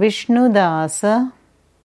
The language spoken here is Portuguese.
Vishnudasa